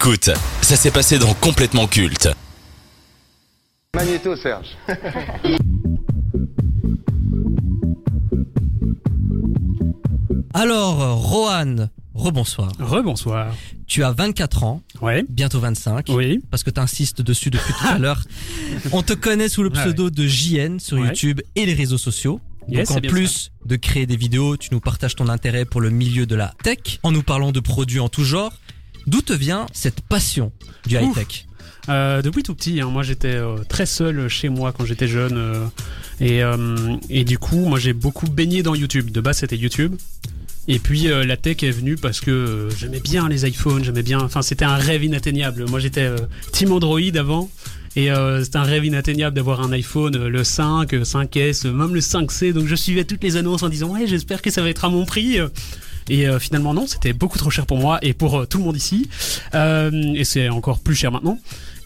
Écoute, ça s'est passé dans Complètement Culte. Magnéto, Serge. Alors, Rohan, rebonsoir. Rebonsoir. Tu as 24 ans, Ouais. bientôt 25. Oui. Parce que tu insistes dessus depuis tout à l'heure. On te connaît sous le Ouais, pseudo de JN sur Ouais. YouTube et les réseaux sociaux. Yes, Donc en plus de créer des vidéos, tu nous partages ton intérêt pour le milieu de la tech en nous parlant de produits en tout genre. D'où te vient cette passion du high-tech Euh, depuis tout petit, hein, moi j'étais euh, très seul chez moi quand j'étais jeune. euh, et, et du coup, moi j'ai beaucoup baigné dans YouTube. De base, c'était YouTube. Et puis la tech est venue parce que j'aimais bien les iPhones, j'aimais bien. Enfin, c'était un rêve inatteignable. Moi j'étais team Android avant. Et euh, c'était un rêve inatteignable d'avoir un iPhone, le 5, euh, 5S, euh, même le 5C. Donc je suivais toutes les annonces en disant ouais, j'espère que ça va être à mon prix. Et euh, finalement non, c'était beaucoup trop cher pour moi et pour euh, tout le monde ici. Euh, et c'est encore plus cher maintenant.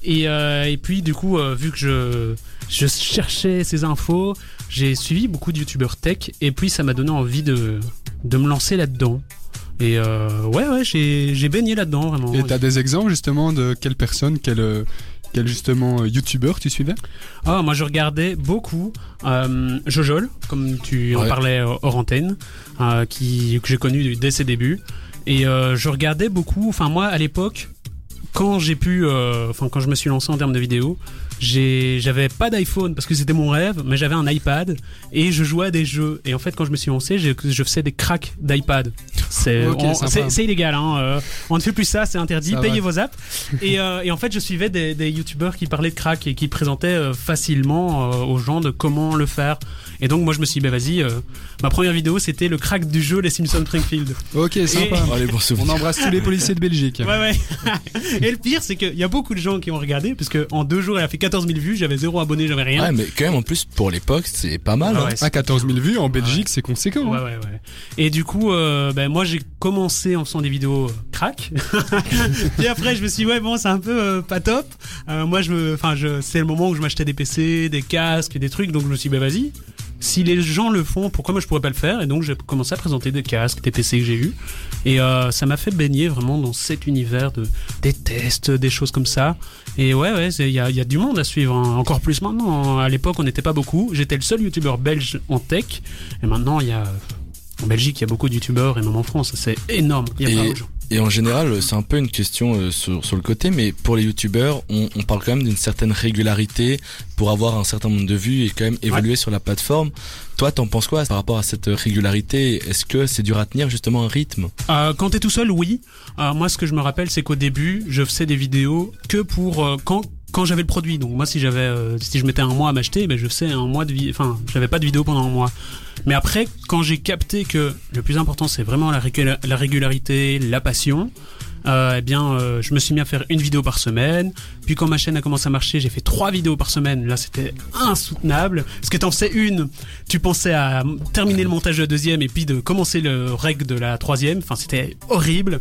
Et, et puis du coup, vu que je, je cherchais ces infos, j'ai suivi beaucoup de youtubeurs tech et puis ça m'a donné envie de, de me lancer là-dedans. Et ouais, ouais, j'ai baigné là-dedans vraiment. Et t'as des exemples justement de quelle personne, quel, euh, quel justement euh, youtubeur tu suivais? Ah, moi je regardais beaucoup euh, Jojol, comme tu en Ouais. parlais euh, hors antenne, euh, qui, que j'ai connu dès ses débuts. Et euh, je regardais beaucoup, enfin moi à l'époque, quand j'ai pu, enfin quand je me suis lancé en termes de vidéo, j'ai- j'avais pas d'iPhone parce que c'était mon rêve, mais j'avais un iPad et je jouais à des jeux. Et en fait, quand je me suis lancé, je, je faisais des cracks d'iPad. C'est Ok, on- sympa. c'est- c'est illégal, hein. euh, on ne fait plus ça, c'est interdit. Ça Payez va. vos apps. Et, euh, et en fait, je suivais des, des youtubeurs qui parlaient de crack et qui présentaient euh, facilement euh, aux gens de comment le faire. Et donc, moi, je me suis dit, bah vas-y, euh, ma première vidéo, c'était le crack du jeu Les Simpsons Springfield. Ok, sympa. Allez, bon On embrasse tous les policiers de Belgique. Ouais, ouais. et le pire, c'est qu'il y a beaucoup de gens qui ont regardé, parce que en deux jours, il a fait 14 000 vues, j'avais zéro abonné, j'avais rien. Ouais, mais quand même, en plus, pour l'époque, c'est pas mal. Ah hein. ouais, À 14 000 vues en Belgique, c'est conséquent. Ouais, hein. ouais, ouais. Et du coup, euh, ben, moi, j'ai commencé en faisant des vidéos euh, crack. Puis après, je me suis dit, ouais, bon, c'est un peu euh, pas top. Euh, moi, je me, enfin, je, c'est le moment où je m'achetais des PC, des casques, des trucs. Donc, je me suis dit, ben, vas-y. Si les gens le font, pourquoi moi je pourrais pas le faire? Et donc, j'ai commencé à présenter des casques, des PC que j'ai eu. Et euh, ça m'a fait baigner vraiment dans cet univers de des tests, des choses comme ça. Et ouais, ouais, c'est- il y a, il y a du monde à suivre. hein. Encore plus maintenant. À l'époque, on n'était pas beaucoup. J'étais le seul youtubeur belge en tech. Et maintenant, il y a en Belgique, il y a beaucoup de youtubeurs et même en France, c'est énorme. Il y a Et- plein de gens. Et en général, c'est un peu une question euh, sur, sur le côté, mais pour les youtubeurs, on, on parle quand même d'une certaine régularité pour avoir un certain nombre de vues et quand même évoluer sur la plateforme. Toi, t'en penses quoi par rapport à cette régularité? Est-ce que c'est dur à tenir justement un rythme? Euh, quand t'es tout seul, oui. Euh, moi, ce que je me rappelle, c'est qu'au début, je faisais des vidéos que pour euh, quand quand j'avais le produit. Donc moi, si j'avais, euh, si je mettais un mois à m'acheter, ben je faisais un mois de vie. Enfin, j'avais pas de vidéo pendant un mois. Mais après, quand j'ai capté que le plus important, c'est vraiment la, régula- la régularité, la passion. Euh, eh bien, euh, je me suis mis à faire une vidéo par semaine. Puis quand ma chaîne a commencé à marcher, j'ai fait trois vidéos par semaine. Là, c'était insoutenable. Parce que t'en faisais une, tu pensais à terminer le montage de la deuxième et puis de commencer le reg de la troisième. Enfin, c'était horrible.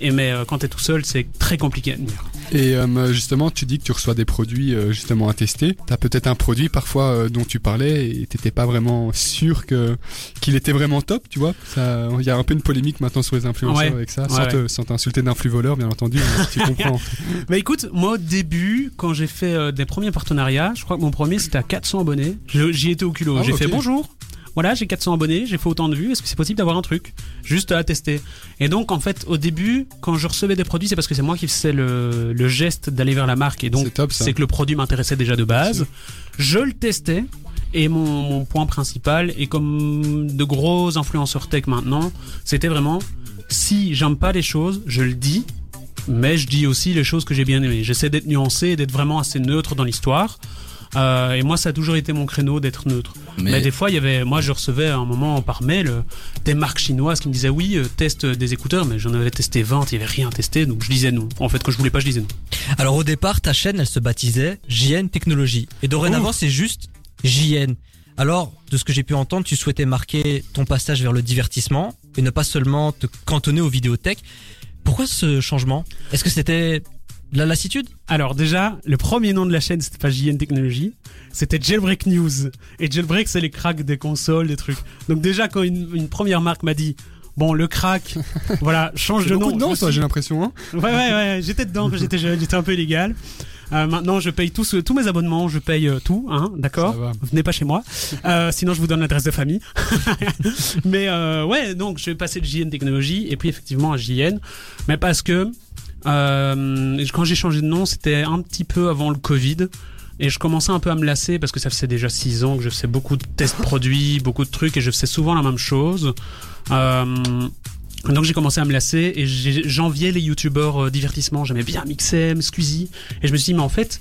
Et mais quand t'es tout seul, c'est très compliqué à tenir. Et euh, justement, tu dis que tu reçois des produits euh, justement à tester. T'as peut-être un produit parfois euh, dont tu parlais et t'étais pas vraiment sûr que qu'il était vraiment top, tu vois. Ça, il y a un peu une polémique maintenant sur les influenceurs Ouais. avec ça, Ouais, sans, te- ouais. sans t'insulter d'influx voleur, bien entendu. tu comprends. Bah écoute, moi au début, quand j'ai fait euh, des premiers partenariats, je crois que mon premier c'était à 400 abonnés. J'y étais au culot. Ah, j'ai fait bonjour. Voilà, j'ai 400 abonnés, j'ai fait autant de vues. Est-ce que c'est possible d'avoir un truc? Juste à tester Et donc en fait, au début, quand je recevais des produits, c'est parce que c'est moi qui faisais le, le geste d'aller vers la marque. Et donc c'est que le produit m'intéressait déjà de base. Je le testais. Et mon, mon point principal, et comme de gros influenceurs tech maintenant, c'était vraiment si j'aime pas les choses, je le dis, mais je dis aussi les choses que j'ai bien aimées. J'essaie d'être nuancé et d'être vraiment assez neutre dans l'histoire. Euh, et moi, ça a toujours été mon créneau d'être neutre. Mais... des fois, il y avait, moi, je recevais à un moment par mail euh, des marques chinoises qui me disaient oui, euh, teste des écouteurs, mais j'en avais testé 20, il y avait rien testé, donc je disais non. En fait, quand je voulais pas, je disais non. Alors au départ, ta chaîne, elle se baptisait JN Technologie. Et dorénavant, c'est juste JN. Alors, de ce que j'ai pu entendre, tu souhaitais marquer ton passage vers le divertissement et ne pas seulement te cantonner aux vidéothèques. Pourquoi ce changement? Est-ce que c'était de la lassitude Alors déjà, le premier nom de la chaîne, c'était pas JN Technologie, c'était Jailbreak News. Et Jailbreak, c'est les cracks des consoles, des trucs. Donc déjà, quand une, une première marque m'a dit Bon, le crack, voilà, change de nom. Beaucoup de suis- j'ai l'impression. Hein. Ouais, ouais, ouais, j'étais dedans quand j'étais jeune, j'étais un peu illégal. Euh, maintenant, je paye tous, tous mes abonnements, je paye euh, tout, hein, d'accord. Venez pas chez moi, euh, sinon je vous donne l'adresse de famille. mais ouais, donc je vais passer de JN Technologie et puis effectivement à JN, mais parce que euh, quand j'ai changé de nom, c'était un petit peu avant le Covid. Et je commençais un peu à me lasser parce que ça faisait déjà 6 ans que je faisais beaucoup de tests produits, beaucoup de trucs et je faisais souvent la même chose. Euh, donc j'ai commencé à me lasser et j'enviais les youtubeurs euh, divertissement. J'aimais bien Mixem, Squeezie. Et je me suis dit, mais en fait,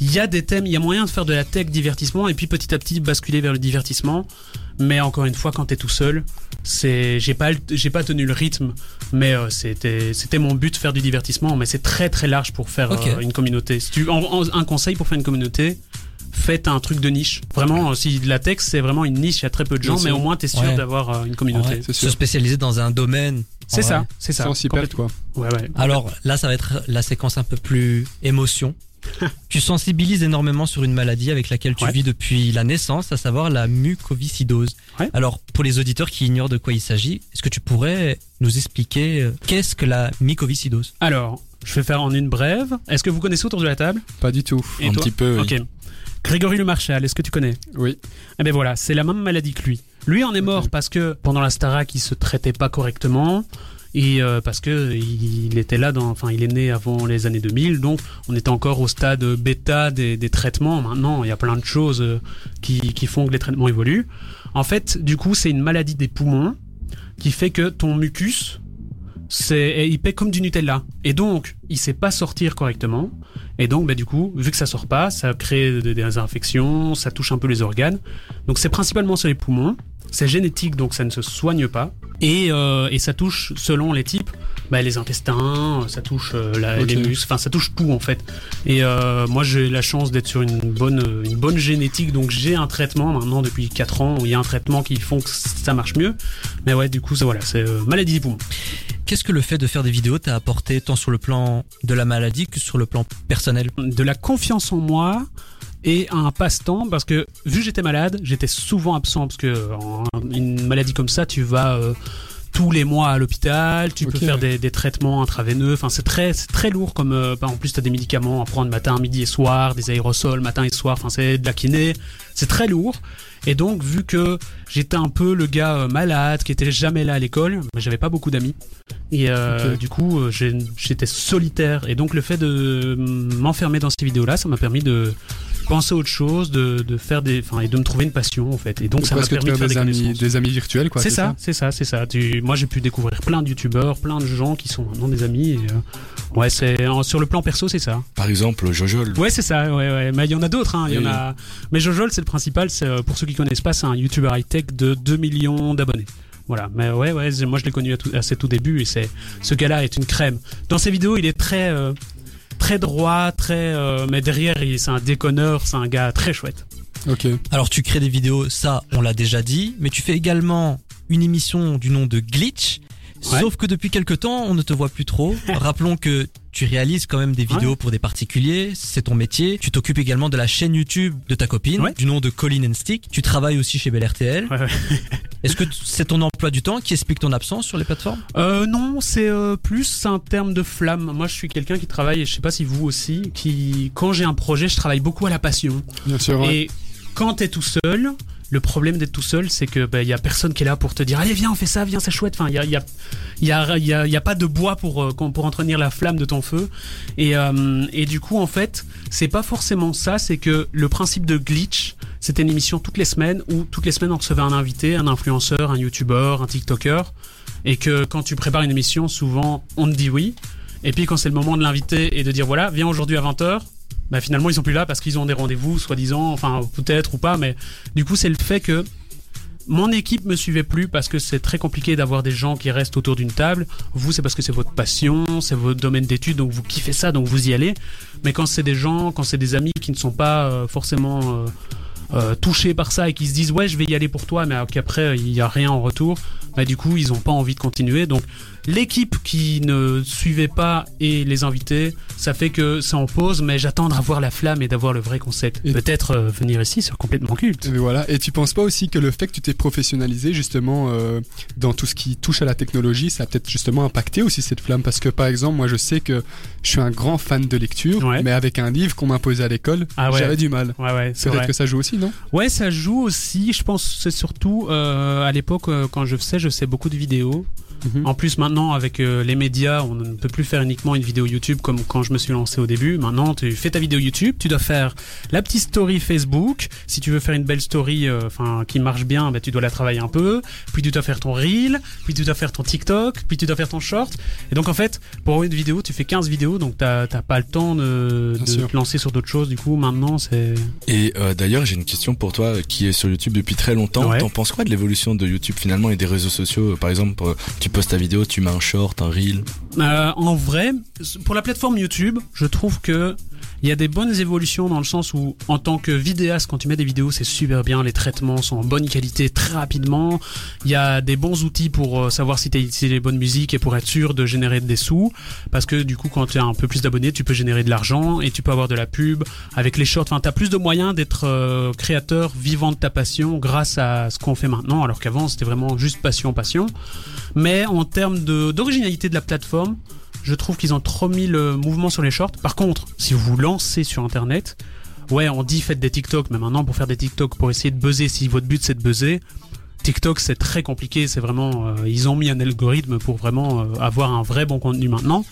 il y a des thèmes, il y a moyen de faire de la tech divertissement et puis petit à petit basculer vers le divertissement. Mais encore une fois, quand t'es tout seul, c'est, j'ai pas, j'ai pas tenu le rythme, mais euh, c'était, c'était mon but de faire du divertissement. Mais c'est très très large pour faire euh, une communauté. Si tu, en- en- un conseil pour faire une communauté, faites un truc de niche. Vraiment, euh, si de la tech, c'est vraiment une niche, il y a très peu de gens, mais au moins t'es sûr Ouais. d'avoir euh, une communauté. Ouais, se spécialiser dans un domaine. C'est ça, c'est ça. Sans s'y perdre, quoi. Ouais, ouais. Alors là, ça va être la séquence un peu plus émotion. tu sensibilises énormément sur une maladie avec laquelle tu Ouais. vis depuis la naissance, à savoir la mucoviscidose. Ouais. Alors, pour les auditeurs qui ignorent de quoi il s'agit, est-ce que tu pourrais nous expliquer euh, qu'est-ce que la mucoviscidose? Alors, je vais faire en une brève. Est-ce que vous connaissez autour de la table? Pas du tout. Et un petit peu. oui. Ok. Grégory Le Marchal, est-ce que tu connais? Oui. Eh ben voilà, c'est la même maladie que lui. Lui en est mort parce que pendant la Starac, il se traitait pas correctement. Et euh, parce que il était là dans, enfin, il est né avant les années 2000, donc on était encore au stade bêta des, traitements. Maintenant, il y a plein de choses euh, qui, font que les traitements évoluent. En fait, du coup, c'est une maladie des poumons qui fait que ton mucus, c'est, il paie comme du Nutella. Et donc, il sait pas sortir correctement. Et donc, bah, du coup, vu que ça sort pas, ça crée des infections, ça touche un peu les organes. Donc, c'est principalement sur les poumons. C'est génétique, donc ça ne se soigne pas. Et, euh, et ça touche, selon les types, bah, les intestins, ça touche euh, la- les muscles, enfin ça touche tout en fait. Et euh, moi j'ai la chance d'être sur une bonne, une bonne génétique, donc j'ai un traitement maintenant depuis 4 ans où il y a un traitement qui font que ça marche mieux. Mais ouais, du coup, ça, voilà, c'est euh, maladie des poumons. Qu'est-ce que le fait de faire des vidéos t'a apporté tant sur le plan de la maladie que sur le plan personnel? De la confiance en moi et un passe-temps parce que vu que j'étais malade, j'étais souvent absent parce que en une maladie comme ça, tu vas euh, tous les mois à l'hôpital, tu peux faire des, des traitements intraveineux, enfin c'est très c'est très lourd comme euh, en plus tu as des médicaments à prendre matin, midi et soir, des aérosols matin et soir, enfin c'est de la kiné, c'est très lourd. Et donc vu que j'étais un peu le gars euh, malade qui était jamais là à l'école, mais j'avais pas beaucoup d'amis. Et euh, Ok. du coup, euh, j'étais solitaire. Et donc, le fait de m'enfermer dans ces vidéos-là, ça m'a permis de penser à autre chose, de, de faire des, enfin, et de me trouver une passion, en fait. Et donc, ça m'a permis de faire des, des amis, des amis virtuels, quoi. C'est ça, c'est ça, c'est ça. Tu- moi, j'ai pu découvrir plein de youtubeurs, plein de gens qui sont maintenant des amis. Et, euh, ouais, c'est sur le plan perso, c'est ça. Par exemple, Jojol. Ouais, c'est ça. Ouais, ouais. Mais il y en a d'autres. Hein. Il y en a. Mais Jojol, c'est le principal. C'est euh, pour ceux qui connaissent pas, c'est un YouTuber high tech de 2 millions d'abonnés. Voilà. Mais ouais, ouais. Moi, je l'ai connu à, tout, à ses tout débuts et c'est ce gars-là est une crème. Dans ses vidéos, il est très euh, très droit, très. euh, mais derrière, il- c'est un déconneur. C'est un gars très chouette. Ok. Alors tu crées des vidéos, ça on l'a déjà dit, mais tu fais également une émission du nom de Glitch. Ouais. Sauf que depuis quelque temps, on ne te voit plus trop. Rappelons que tu réalises quand même des vidéos Ouais. pour des particuliers, c'est ton métier. Tu t'occupes également de la chaîne YouTube de ta copine, Ouais. du nom de Colin and Stick. Tu travailles aussi chez Bel RTL. Ouais, ouais. Est-ce que c'est ton emploi du temps qui explique ton absence sur les plateformes? Euh, non, c'est euh, plus un terme de flamme. Moi, je suis quelqu'un qui travaille, et je sais pas si vous aussi, qui, quand j'ai un projet, je travaille beaucoup à la passion. Bien sûr. ouais. Et quand t'es tout seul, le problème d'être tout seul, c'est que bah, y a personne qui est là pour te dire allez viens on fait ça, viens c'est chouette. Enfin, il y a, y, a, y, a, y, a, pas de bois pour euh, pour entretenir la flamme de ton feu. Et euh, et du coup en fait, c'est pas forcément ça. C'est que le principe de glitch, c'était une émission toutes les semaines où toutes les semaines on recevait un invité, un influenceur, un youtubeur, un tiktoker, et que quand tu prépares une émission, souvent on te dit oui. Et puis quand c'est le moment de l'inviter et de dire voilà, viens aujourd'hui à 20h, bah finalement ils sont plus là parce qu'ils ont des rendez-vous soi-disant, enfin peut-être ou pas, mais du coup c'est le fait que mon équipe me suivait plus parce que c'est très compliqué d'avoir des gens qui restent autour d'une table. Vous, c'est parce que c'est votre passion, c'est votre domaine d'études, donc vous kiffez ça, donc vous y allez. Mais quand c'est des gens, quand c'est des amis qui ne sont pas euh, forcément euh, euh, touchés par ça et qui se disent ouais, je vais y aller pour toi, mais qu'après il n'y a rien en retour, bah, du coup, ils ont pas envie de continuer. Donc, l'équipe qui ne suivait pas et les invités, ça fait que c'est en pause, mais j'attends d'avoir la flamme et d'avoir le vrai concept. Peut-être euh, venir ici sur complètement culte. Et voilà. Et tu penses pas aussi que le fait que tu t'es professionnalisé justement euh, dans tout ce qui touche à la technologie, ça a peut-être justement impacté aussi cette flamme? Parce que par exemple, moi je sais que je suis un grand fan de lecture, Ouais. mais avec un livre qu'on m'imposait à l'école, Ah ouais. j'avais du mal. Ouais, ouais, c'est Peut-être vrai. que ça joue aussi, non? Ouais, ça joue aussi. Je pense c'est surtout euh, à l'époque quand je faisais, je faisais beaucoup de vidéos. Mhm. En plus, maintenant, avec euh, les médias, on ne peut plus faire uniquement une vidéo YouTube comme quand je me suis lancé au début. Maintenant, tu fais ta vidéo YouTube, tu dois faire la petite story Facebook. Si tu veux faire une belle story, euh, enfin, qui marche bien, bah, tu dois la travailler un peu. Puis tu dois faire ton reel, puis tu dois faire ton TikTok, puis tu dois faire ton short. Et donc, en fait, pour une vidéo, tu fais 15 vidéos, donc t'as t'as pas le temps de, de te lancer sur d'autres choses. Du coup, maintenant, c'est Et euh, d'ailleurs, j'ai une question pour toi qui est sur YouTube depuis très longtemps. Ouais. T'en penses quoi de l'évolution de YouTube finalement et des réseaux sociaux Par exemple, tu postes ta vidéo, tu mets un short, un reel. Euh, en vrai, pour la plateforme YouTube, je trouve que il y a des bonnes évolutions dans le sens où, en tant que vidéaste, quand tu mets des vidéos, c'est super bien, les traitements sont en bonne qualité très rapidement. Il y a des bons outils pour euh, savoir si tu as utilisé les bonnes musiques et pour être sûr de générer des sous. Parce que du coup, quand tu as un peu plus d'abonnés, tu peux générer de l'argent et tu peux avoir de la pub avec les shorts. Enfin, tu plus de moyens d'être euh, créateur vivant de ta passion grâce à ce qu'on fait maintenant, alors qu'avant, c'était vraiment juste passion, passion. Mais en termes d'originalité de la plateforme, je trouve qu'ils ont trop mis le mouvement sur les shorts. Par contre, si vous vous lancez sur Internet, ouais, on dit faites des TikTok, mais maintenant pour faire des TikTok, pour essayer de buzzer, si votre but c'est de buzzer, TikTok c'est très compliqué. C'est vraiment, euh, ils ont mis un algorithme pour vraiment euh, avoir un vrai bon contenu maintenant.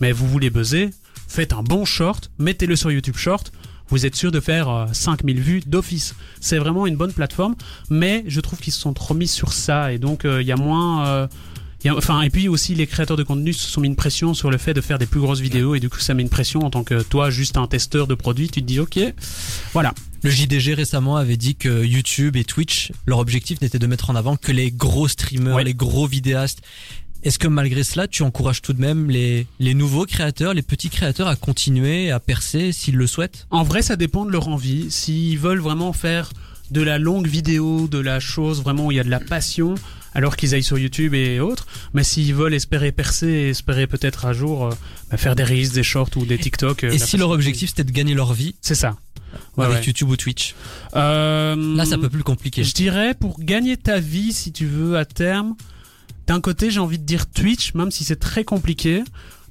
Mais vous voulez buzzer, faites un bon short, mettez-le sur YouTube Short. Vous êtes sûr de faire euh, 5000 vues d'office. C'est vraiment une bonne plateforme, mais je trouve qu'ils se sont trop mis sur ça et donc euh, il y a moins. Il y a- enfin, et puis aussi, les créateurs de contenu se sont mis une pression sur le fait de faire des plus grosses vidéos, et du coup, ça met une pression en tant que toi, juste un testeur de produits. Tu te dis, ok, voilà. Le JDG récemment avait dit que YouTube et Twitch, leur objectif n'était de mettre en avant que les gros streamers, Ouais. les gros vidéastes. Est-ce que malgré cela, tu encourages tout de même les, les nouveaux créateurs, les petits créateurs à continuer à percer s'ils le souhaitent? En vrai, ça dépend de leur envie. S'ils veulent vraiment faire de la longue vidéo, de la chose vraiment où il y a de la passion, alors qu'ils aillent sur YouTube et autres. Mais s'ils veulent espérer percer et espérer peut-être un jour euh, bah, faire des reels, des shorts ou des TikTok. euh, Et si leur objectif c'était de gagner leur vie C'est ça. Ouais, avec ouais. YouTube ou Twitch Euh, Là, ça peut plus compliquer. Je dirais pour gagner ta vie, si tu veux, à terme, d'un côté, j'ai envie de dire Twitch, même si c'est très compliqué,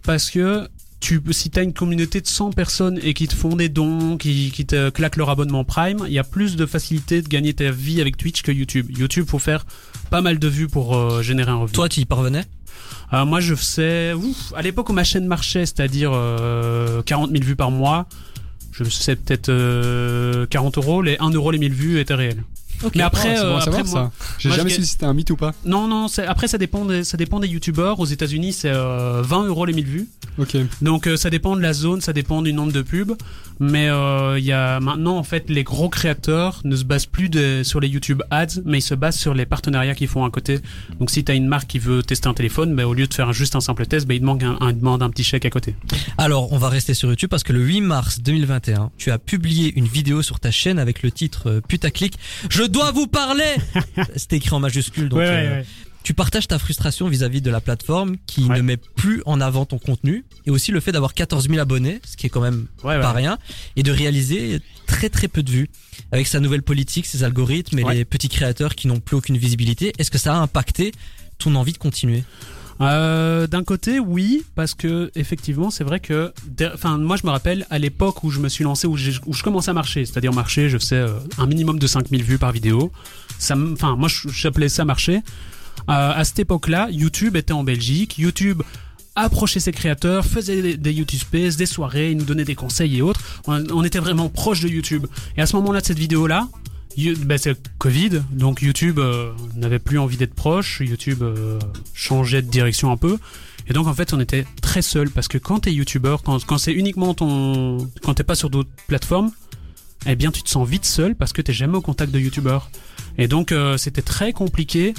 parce que tu, si tu as une communauté de 100 personnes et qui te font des dons, qui, qui te claquent leur abonnement Prime, il y a plus de facilité de gagner ta vie avec Twitch que YouTube. YouTube, faut faire pas mal de vues pour euh, générer un revenu. Toi, tu y parvenais? Euh, moi, je faisais, ouf, à l'époque où ma chaîne marchait, c'est-à-dire euh, 40 000 vues par mois, je faisais peut-être euh, 40 euros, les 1 euro les 1000 vues étaient réels. Mais après, c'est bon euh, après savoir, moi, ça. J'ai jamais su si c'était un mythe ou pas. non, non, c'est- après ça dépend des, ça dépend des youtubeurs. Aux États-Unis, c'est euh, 20 euros les 1000 vues. Ok. Donc euh, ça dépend de la zone, ça dépend du nombre de pubs. Mais euh, il y a maintenant en fait les gros créateurs ne se basent plus de- sur les YouTube ads, mais ils se basent sur les partenariats qu'ils font à côté. Donc si t'as une marque qui veut tester un téléphone, bah, au lieu de faire juste un simple test, bah, il demande un, un, il demande un petit chèque à côté. Alors, on va rester sur YouTube parce que le 8 mars 2021, tu as publié une vidéo sur ta chaîne avec le titre euh, Putaclic. Je dois vous parler C'était écrit en majuscule, donc euh, tu partages ta frustration vis-à-vis de la plateforme qui ne met plus en avant ton contenu et aussi le fait d'avoir 14 000 abonnés, ce qui est quand même pas rien, et de réaliser très très peu de vues. Avec sa nouvelle politique, ses algorithmes et les petits créateurs qui n'ont plus aucune visibilité, est-ce que ça a impacté ton envie de continuer? Euh, D'un côté, oui, parce que effectivement, c'est vrai que, enfin, moi, je me rappelle à l'époque où je me suis lancé, où, je commençais à marcher, c'est-à-dire marcher, je faisais euh, un minimum de 5000 vues par vidéo. Enfin, moi, j'appelais ça marcher. Euh, à cette époque-là, YouTube était en Belgique. YouTube approchait ses créateurs, faisait des, YouTube Space, des soirées, il nous donnait des conseils et autres. On, on était vraiment proche de YouTube. Et à ce moment-là de cette vidéo-là, Bah, c'est Covid, donc YouTube euh, n'avait plus envie d'être proche, YouTube euh, changeait de direction un peu, et donc en fait on était très seul parce que quand t'es YouTuber, quand, c'est uniquement ton, quand t'es pas sur d'autres plateformes, eh bien tu te sens vite seul parce que t'es jamais au contact de YouTubeurs, et donc euh, c'était très compliqué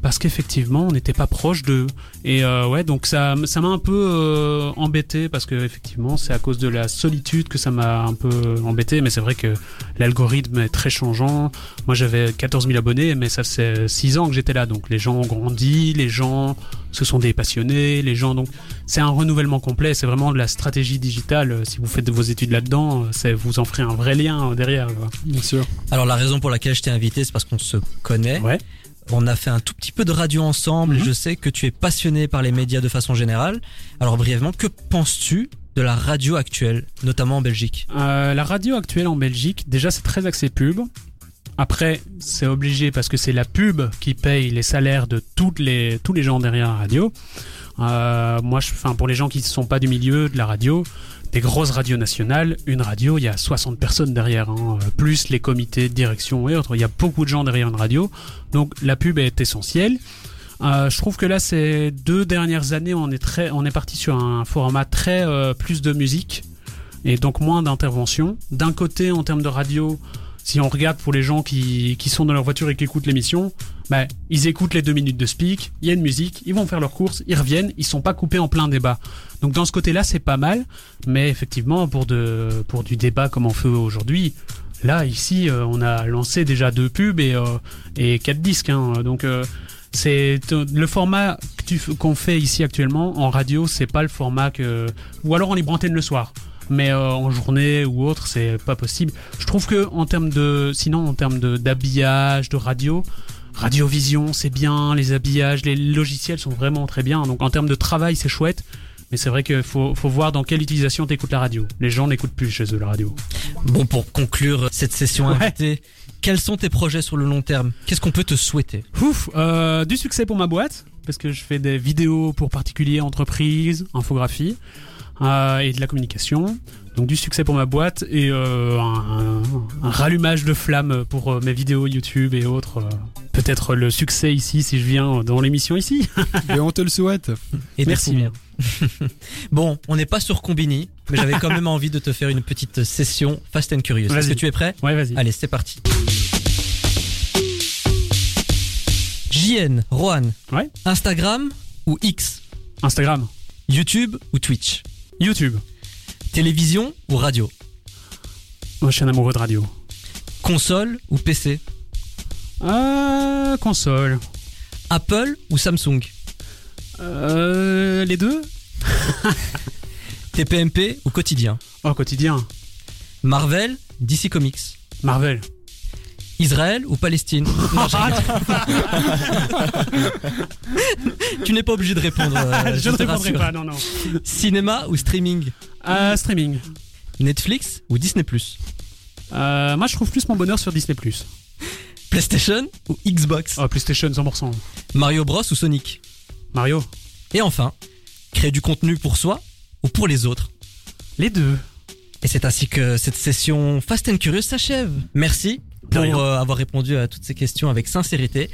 parce qu'effectivement, on n'était pas proche d'eux. Et ouais, donc ça, ça m'a un peu embêté parce que effectivement, c'est à cause de la solitude que ça m'a un peu embêté. Mais c'est vrai que l'algorithme est très changeant. Moi, j'avais 14 000 abonnés, mais ça fait 6 ans que j'étais là. Donc les gens ont grandi, les gens se sont des passionnés, les gens. Donc c'est un renouvellement complet. C'est vraiment de la stratégie digitale. Si vous faites vos études là-dedans, vous en ferez un vrai lien derrière. quoi. Bien sûr. Alors la raison pour laquelle je t'ai invité, c'est parce qu'on se connaît. Ouais. On a fait un tout petit peu de radio ensemble et Mhm. je sais que tu es passionné par les médias de façon générale. Alors brièvement, que penses-tu de la radio actuelle, notamment en Belgique Euh, la radio actuelle en Belgique, déjà c'est très axé pub. Après, c'est obligé parce que c'est la pub qui paye les salaires de les, tous les gens derrière la radio. Euh, moi, je, pour les gens qui ne sont pas du milieu de la radio, des grosses radios nationales, une radio, il y a 60 personnes derrière, hein, euh, plus les comités de direction et autres. Il y a beaucoup de gens derrière une radio. Donc la pub est essentielle. Euh, je trouve que là, ces deux dernières années, on est très, on est parti sur un format très euh, plus de musique et donc moins d'intervention. D'un côté, en termes de radio, si on regarde pour les gens qui, qui sont dans leur voiture et qui écoutent l'émission, bah, ils écoutent les deux minutes de speak, il y a une musique, ils vont faire leurs courses, ils reviennent, ils sont pas coupés en plein débat. Donc dans ce côté-là, c'est pas mal, mais effectivement, pour, de, pour du débat comme on fait aujourd'hui, là, ici, euh, on a lancé déjà deux pubs et, euh, et quatre disques. Hein, donc euh, c'est le format que tu f- qu'on fait ici actuellement en radio, c'est pas le format que ou alors en libre antenne le soir. Mais euh, en journée ou autre, c'est pas possible. Je trouve que en termes de, sinon en termes de d'habillage, de radio, radiovision c'est bien, les habillages, les logiciels sont vraiment très bien. Donc en termes de travail c'est chouette. Mais c'est vrai qu'il faut, faut voir dans quelle utilisation t'écoutes la radio. Les gens n'écoutent plus chez eux la radio. Bon, pour conclure cette session Ouais. invitée, quels sont tes projets sur le long terme? Qu'est-ce qu'on peut te souhaiter? Ouf, euh, du succès pour ma boîte, parce que je fais des vidéos pour particuliers, entreprises, infographie euh, et de la communication. Donc du succès pour ma boîte et euh, un, un rallumage de flamme pour euh, mes vidéos YouTube et autres. euh, Peut-être le succès ici si je viens dans l'émission ici. Et on te le souhaite. Et Merci merci bien. bon, on n'est pas sur Combini, mais j'avais quand même envie de te faire une petite session Fast and Curious. Est-ce que tu es prêt Ouais, vas-y. Allez, c'est parti. JN, Rohan. Ouais. Instagram ou X Instagram, YouTube ou Twitch YouTube. Télévision ou radio Moi, je suis un amoureux de radio. Console ou PC Euh, console. Apple ou Samsung Euh, les deux TPMP ou quotidien Oh, quotidien. Marvel, DC Comics Marvel. Israël ou Palestine Non, je. Tu n'es pas obligé de répondre. euh, je ne te répondrai rassure. pas, non, non. Cinéma ou streaming Euh, streaming. Netflix ou Disney Euh, moi, je trouve plus mon bonheur sur Disney+. PlayStation ou Xbox Oh, PlayStation 100%. Mario Bros ou Sonic Mario. Et enfin, créer du contenu pour soi ou pour les autres Les deux. Et c'est ainsi que cette session Fast and Curious s'achève. Merci pour euh, avoir répondu à toutes ces questions avec sincérité